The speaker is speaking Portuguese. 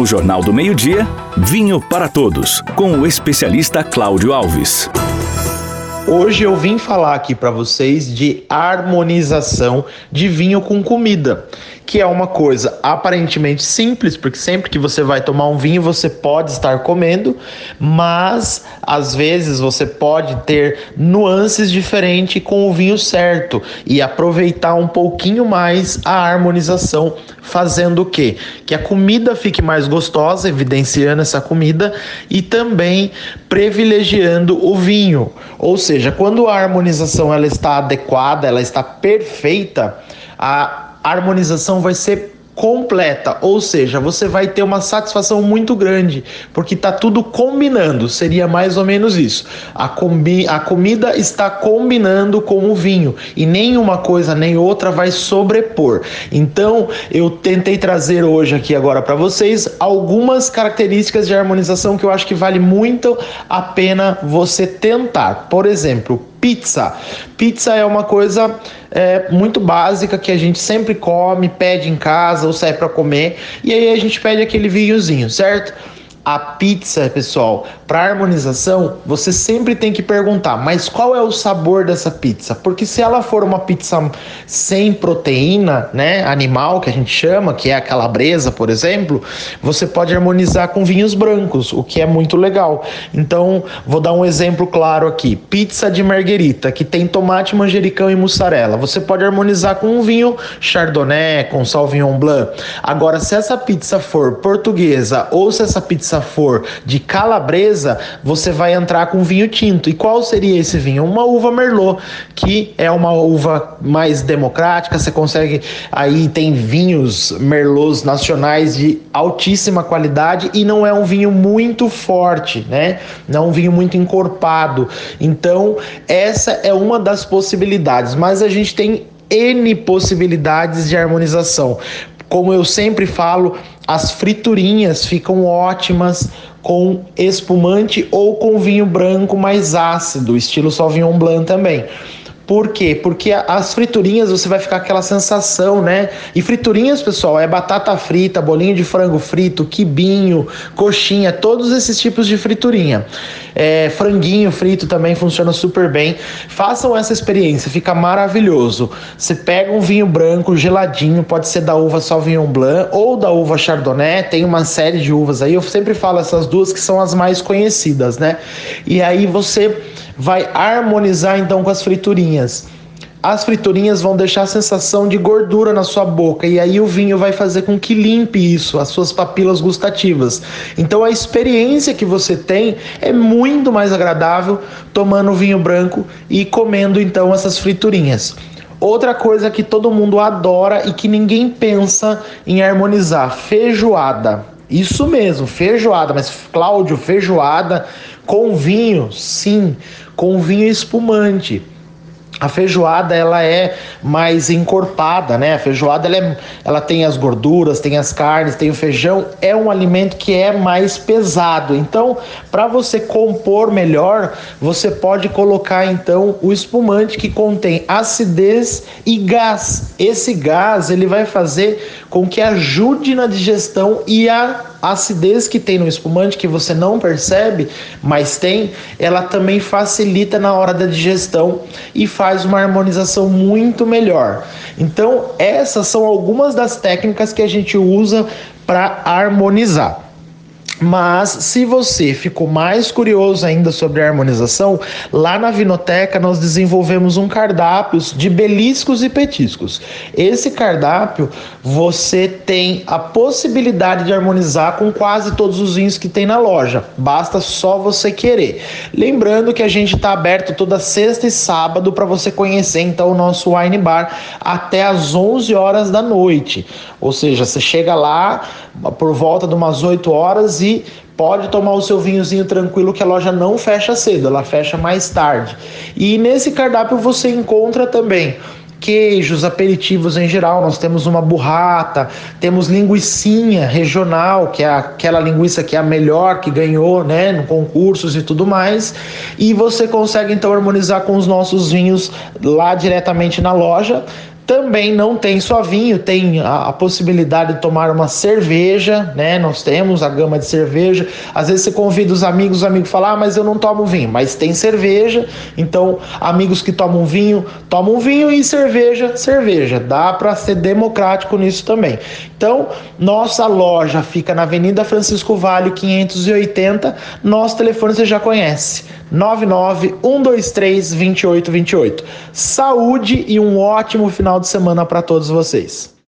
No Jornal do Meio-Dia, Vinho para Todos, com o especialista Cláudio Alves. Hoje eu vim falar aqui para vocês de harmonização de vinho com comida que é uma coisa aparentemente simples, porque sempre que você vai tomar um vinho você pode estar comendo, mas às vezes você pode ter nuances diferentes com o vinho certo e aproveitar um pouquinho mais a harmonização, fazendo o quê? Que a comida fique mais gostosa, evidenciando essa comida e também privilegiando o vinho. Ou seja, quando a harmonização ela está adequada, ela está perfeita, a harmonização vai ser completa, ou seja, você vai ter uma satisfação muito grande, porque está tudo combinando, seria mais ou menos isso. A, combi a comida está combinando com o vinho e nenhuma coisa nem outra vai sobrepor. Então, eu tentei trazer hoje aqui agora para vocês algumas características de harmonização que eu acho que vale muito a pena você tentar. Por exemplo, pizza. Pizza é uma coisa é, muito básica que a gente sempre come, pede em casa ou sai para comer e aí a gente pede aquele vinhozinho, certo? A pizza, pessoal, para harmonização, você sempre tem que perguntar, mas qual é o sabor dessa pizza? Porque se ela for uma pizza sem proteína, né, animal que a gente chama, que é a calabresa, por exemplo, você pode harmonizar com vinhos brancos, o que é muito legal. Então, vou dar um exemplo claro aqui: pizza de marguerita, que tem tomate, manjericão e mussarela. Você pode harmonizar com um vinho chardonnay, com sauvignon blanc. Agora, se essa pizza for portuguesa ou se essa pizza pizza for de calabresa, você vai entrar com vinho tinto. E qual seria esse vinho? Uma uva merlot, que é uma uva mais democrática, você consegue aí tem vinhos merlots nacionais de altíssima qualidade e não é um vinho muito forte, né? Não é um vinho muito encorpado. Então, essa é uma das possibilidades, mas a gente tem N possibilidades de harmonização. Como eu sempre falo, as friturinhas ficam ótimas com espumante ou com vinho branco mais ácido, estilo Sauvignon Blanc também. Por quê? Porque as friturinhas você vai ficar aquela sensação, né? E friturinhas, pessoal, é batata frita, bolinho de frango frito, quibinho, coxinha, todos esses tipos de friturinha. É, franguinho frito também funciona super bem. Façam essa experiência, fica maravilhoso. Você pega um vinho branco geladinho, pode ser da uva Sauvignon Blanc ou da uva Chardonnay, tem uma série de uvas aí. Eu sempre falo essas duas que são as mais conhecidas, né? E aí você vai harmonizar então com as friturinhas. As friturinhas vão deixar a sensação de gordura na sua boca e aí o vinho vai fazer com que limpe isso, as suas papilas gustativas. Então a experiência que você tem é muito mais agradável tomando vinho branco e comendo então essas friturinhas. Outra coisa que todo mundo adora e que ninguém pensa em harmonizar: feijoada. Isso mesmo, feijoada. Mas, Cláudio, feijoada com vinho? Sim, com vinho espumante. A feijoada ela é mais encorpada, né? A feijoada ela, é, ela tem as gorduras, tem as carnes, tem o feijão. É um alimento que é mais pesado. Então, para você compor melhor, você pode colocar então o espumante que contém acidez e gás. Esse gás ele vai fazer com que ajude na digestão e a acidez que tem no espumante que você não percebe, mas tem, ela também facilita na hora da digestão e faz uma harmonização muito melhor. Então, essas são algumas das técnicas que a gente usa para harmonizar. Mas se você ficou mais curioso ainda sobre a harmonização, lá na Vinoteca nós desenvolvemos um cardápio de beliscos e petiscos. Esse cardápio você tem a possibilidade de harmonizar com quase todos os vinhos que tem na loja. Basta só você querer. Lembrando que a gente está aberto toda sexta e sábado para você conhecer então o nosso wine bar até às 11 horas da noite. Ou seja, você chega lá por volta de umas 8 horas e pode tomar o seu vinhozinho tranquilo que a loja não fecha cedo, ela fecha mais tarde. E nesse cardápio você encontra também queijos, aperitivos em geral. Nós temos uma burrata, temos linguiçinha regional, que é aquela linguiça que é a melhor, que ganhou, né, no concursos e tudo mais. E você consegue então harmonizar com os nossos vinhos lá diretamente na loja também não tem só vinho, tem a, a, possibilidade de tomar uma cerveja, né? Nós temos a gama de cerveja. Às vezes você convida os amigos, os amigos falam, ah, mas eu não tomo vinho, mas tem cerveja. Então, amigos que tomam vinho, tomam vinho e cerveja, cerveja. Dá para ser democrático nisso também. Então, nossa loja fica na Avenida Francisco Vale 580. Nosso telefone você já conhece. 99 123 2828. Saúde e um ótimo final de semana para todos vocês.